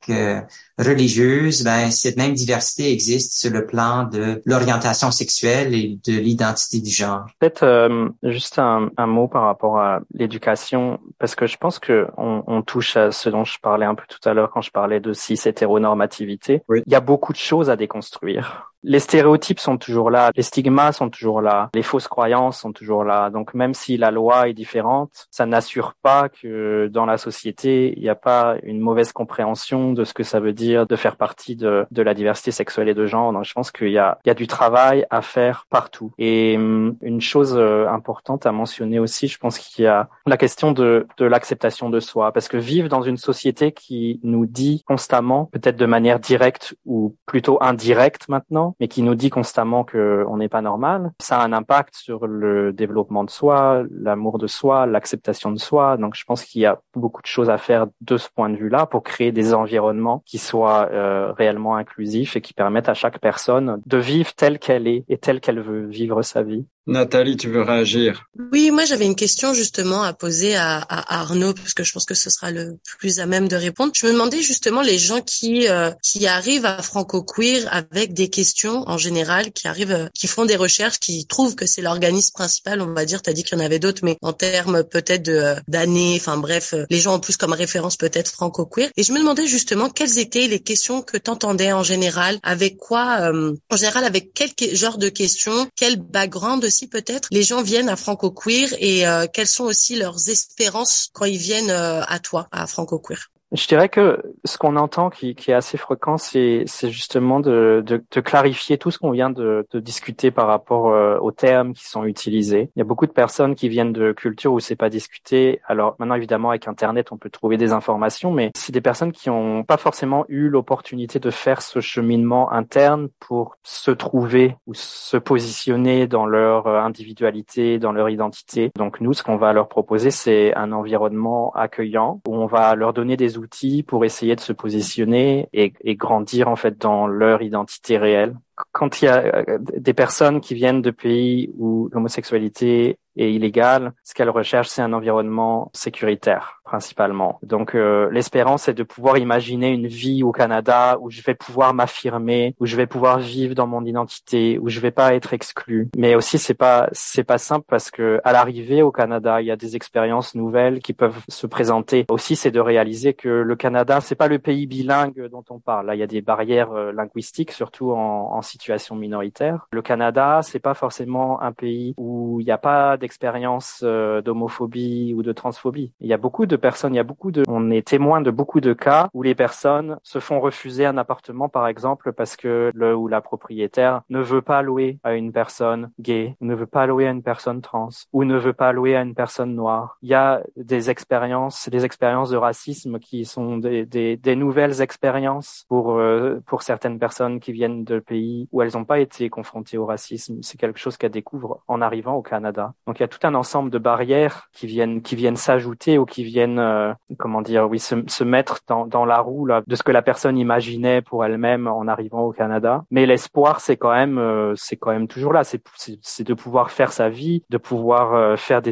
euh, religieuse, ben cette même diversité existe sur le plan de l'orientation sexuelle et de l'identité du genre. Peut-être euh, juste un, un, mot par rapport à l'éducation, parce que je pense que on, on, touche à ce dont je parlais un peu tout à l'heure quand je parlais de cis hétéronormativité. Il y a beaucoup de choses à déconstruire les stéréotypes sont toujours là, les stigmas sont toujours là, les fausses croyances sont toujours là. Donc même si la loi est différente, ça n'assure pas que dans la société, il n'y a pas une mauvaise compréhension de ce que ça veut dire de faire partie de, de la diversité sexuelle et de genre. Donc je pense qu'il y a, il y a du travail à faire partout. Et hum, une chose euh, importante à mentionner aussi, je pense qu'il y a la question de, de l'acceptation de soi. Parce que vivre dans une société qui nous dit constamment, peut-être de manière directe ou plutôt indirecte maintenant, mais qui nous dit constamment qu'on n'est pas normal, ça a un impact sur le développement de soi, l'amour de soi, l'acceptation de soi. Donc je pense qu'il y a beaucoup de choses à faire de ce point de vue-là pour créer des environnements qui soient euh, réellement inclusifs et qui permettent à chaque personne de vivre telle qu'elle est et telle qu'elle veut vivre sa vie. Nathalie, tu veux réagir? Oui, moi j'avais une question justement à poser à, à, Arnaud parce que je pense que ce sera le plus à même de répondre. Je me demandais justement les gens qui euh, qui arrivent à Franco Queer avec des questions en général, qui arrivent, euh, qui font des recherches, qui trouvent que c'est l'organisme principal. On va dire, tu as dit qu'il y en avait d'autres, mais en termes peut-être de euh, d'années, enfin bref, les gens ont plus comme référence peut-être Franco Queer. Et je me demandais justement quelles étaient les questions que tu entendais en général, avec quoi, en général avec quel genre de questions, quel background aussi peut-être les gens viennent à Franco Queer et euh, quelles sont aussi leurs espérances quand ils viennent euh, à toi, à Franco Queer. Je dirais que ce qu'on entend qui, qui, est assez fréquent, c'est, justement de, de, de, clarifier tout ce qu'on vient de, de, discuter par rapport euh, aux termes qui sont utilisés. Il y a beaucoup de personnes qui viennent de cultures où c'est pas discuté. Alors maintenant, évidemment, avec Internet, on peut trouver des informations, mais c'est des personnes qui ont pas forcément eu l'opportunité de faire ce cheminement interne pour se trouver ou se positionner dans leur euh, individualité, dans leur identité. Donc nous, ce qu'on va leur proposer, c'est un environnement accueillant où on va leur donner des outils pour essayer de se positionner et, et grandir en fait dans leur identité réelle. Quand il y a euh, des personnes qui viennent de pays où l'homosexualité est illégale, ce qu'elles recherchent, c'est un environnement sécuritaire principalement. Donc euh, l'espérance est de pouvoir imaginer une vie au Canada où je vais pouvoir m'affirmer, où je vais pouvoir vivre dans mon identité, où je vais pas être exclu. Mais aussi c'est pas c'est pas simple parce que à l'arrivée au Canada, il y a des expériences nouvelles qui peuvent se présenter. Aussi c'est de réaliser que le Canada, c'est pas le pays bilingue dont on parle. Là, il y a des barrières euh, linguistiques surtout en, en situation minoritaire. Le Canada, c'est pas forcément un pays où il n'y a pas d'expérience euh, d'homophobie ou de transphobie. Il y a beaucoup de personnes, il y a beaucoup de, on est témoin de beaucoup de cas où les personnes se font refuser un appartement, par exemple, parce que le ou la propriétaire ne veut pas louer à une personne gay, ne veut pas louer à une personne trans, ou ne veut pas louer à une personne noire. Il y a des expériences, des expériences de racisme qui sont des, nouvelles expériences pour euh, pour certaines personnes qui viennent de pays où elles n'ont pas été confrontées au racisme. C'est quelque chose qu'elles découvrent en arrivant au Canada. Il y a tout un ensemble de barrières qui viennent qui viennent s'ajouter ou qui viennent euh, comment dire oui se, mettre dans, la roue de ce que la personne imaginait pour elle-même en arrivant au Canada. Mais l'espoir c'est quand même euh, c'est quand même toujours là. C'est de pouvoir faire sa vie, de pouvoir euh, faire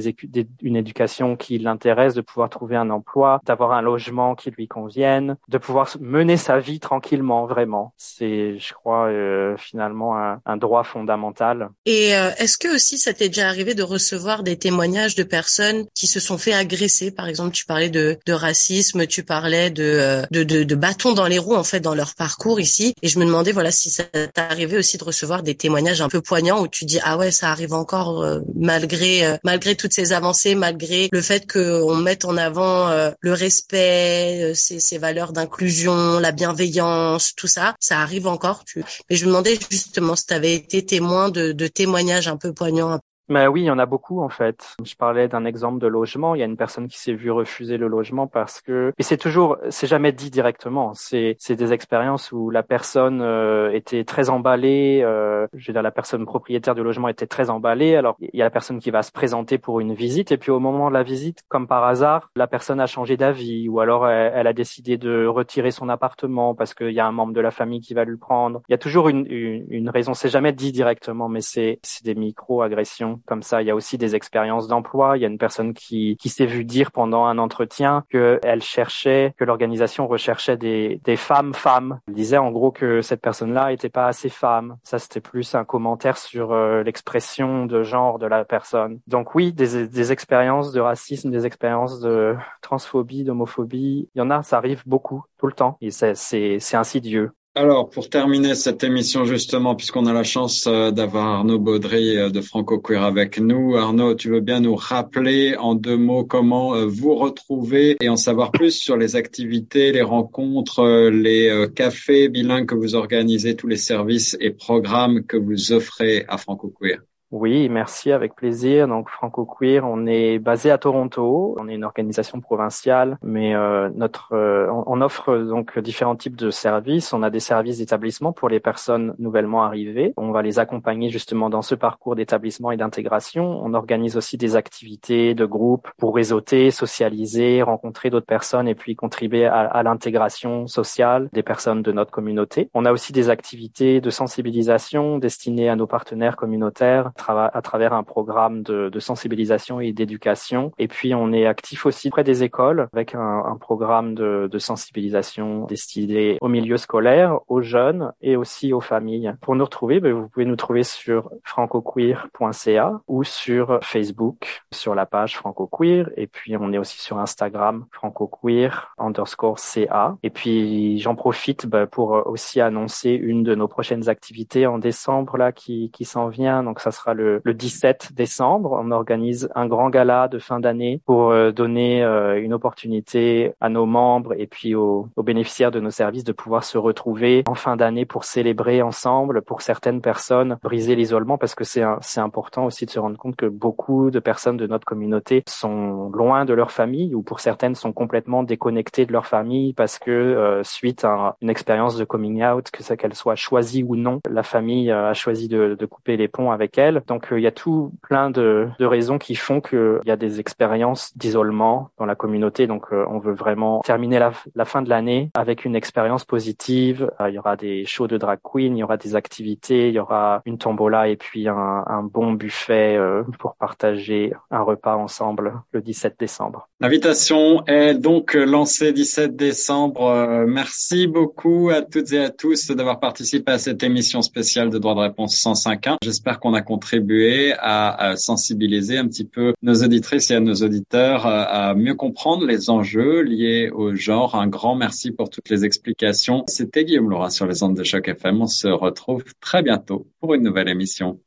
une éducation qui l'intéresse, de pouvoir trouver un emploi, d'avoir un logement qui lui convienne, de pouvoir mener sa vie tranquillement vraiment. C'est je crois finalement un, un, droit fondamental. Et est-ce que aussi ça t'est déjà arrivé de recevoir des témoignages de personnes qui se sont fait agresser par exemple tu parlais de, de racisme, tu parlais de, euh, bâtons dans les roues en fait dans leur parcours ici. Et je me demandais voilà si ça t'est arrivé aussi de recevoir des témoignages un peu poignants où tu dis ah ouais ça arrive encore euh, malgré euh, malgré toutes ces avancées, malgré le fait qu'on mette en avant le respect, ces, ces valeurs d'inclusion, la bienveillance, tout ça, ça arrive encore. Tu... Mais je me demandais justement si tu avais été témoin de, de témoignages un peu poignants, mais oui, il y en a beaucoup en fait. Je parlais d'un exemple de logement. Il y a une personne qui s'est vue refuser le logement parce que et c'est toujours, c'est jamais dit directement. C'est c'est des expériences où la personne euh, était très emballée. Euh, je veux dire, la personne propriétaire du logement était très emballée. Alors il y a la personne qui va se présenter pour une visite et puis au moment de la visite, comme par hasard, la personne a changé d'avis ou alors elle, a décidé de retirer son appartement parce qu'il y a un membre de la famille qui va lui prendre. Il y a toujours une une, une raison. C'est jamais dit directement, mais c'est c'est des micro agressions comme ça. Il y a aussi des expériences d'emploi. Il y a une personne qui, qui s'est vue dire pendant un entretien qu'elle cherchait, que l'organisation recherchait des, des femmes femmes. Elle disait en gros que cette personne-là était pas assez femme. Ça, c'était plus un commentaire sur euh, l'expression de genre de la personne. Donc oui, des, des expériences de racisme, des expériences de transphobie, d'homophobie, il y en a, ça arrive beaucoup, tout le temps. Et c'est insidieux. Alors, pour terminer cette émission justement, puisqu'on a la chance euh, d'avoir Arnaud Baudry euh, de Franco Queer avec nous, Arnaud, tu veux bien nous rappeler en deux mots comment euh, vous retrouver et en savoir plus sur les activités, les rencontres, les cafés bilingues que vous organisez, tous les services et programmes que vous offrez à Franco Queer? Oui, merci, avec plaisir. Donc Franco Queer, on est basé à Toronto. On est une organisation provinciale, mais euh, notre, euh, on offre donc différents types de services. On a des services d'établissement pour les personnes nouvellement arrivées. On va les accompagner justement dans ce parcours d'établissement et d'intégration. On organise aussi des activités de groupe pour réseauter, socialiser, rencontrer d'autres personnes et puis contribuer à, à l'intégration sociale des personnes de notre communauté. On a aussi des activités de sensibilisation destinées à nos partenaires communautaires à travers un programme de, sensibilisation et d'éducation. Et puis on est actif aussi près des écoles avec un, programme de, de, sensibilisation destiné au milieu scolaire, aux jeunes et aussi aux familles. Pour nous retrouver, ben, vous pouvez nous trouver sur francoqueer.ca ou sur Facebook sur la page francoqueer. Et puis on est aussi sur Instagram francoqueer underscore ca. Et puis j'en profite ben, pour aussi annoncer une de nos prochaines activités en décembre là qui, qui s'en vient. Donc ça sera le, 17 décembre. On organise un grand gala de fin d'année pour euh, donner euh, une opportunité à nos membres et puis aux, bénéficiaires de nos services de pouvoir se retrouver en fin d'année pour célébrer ensemble. Pour certaines personnes, briser l'isolement parce que c'est c'est important aussi de se rendre compte que beaucoup de personnes de notre communauté sont loin de leur famille ou pour certaines sont complètement déconnectées de leur famille parce que euh, suite à une expérience de coming out, que ça qu'elle soit choisie ou non, la famille a choisi de, de couper les ponts avec elle donc euh, il y a tout plein de, raisons qui font qu'il y a des expériences d'isolement dans la communauté. Donc euh, on veut vraiment terminer la, fin de l'année avec une expérience positive. Euh, il y aura des shows de drag queen, il y aura des activités, il y aura une tombola et puis un, bon buffet pour partager un repas ensemble le 17 décembre. L'invitation est donc lancée 17 décembre. Merci beaucoup à toutes et à tous d'avoir participé à cette émission spéciale de droit de réponse 105.1. J'espère qu'on a contribué contribuer à, sensibiliser un petit peu nos auditrices et à nos auditeurs à, mieux comprendre les enjeux liés au genre. Un grand merci pour toutes les explications. C'était Guillaume Laura sur les ondes de choc FM. On se retrouve très bientôt pour une nouvelle émission.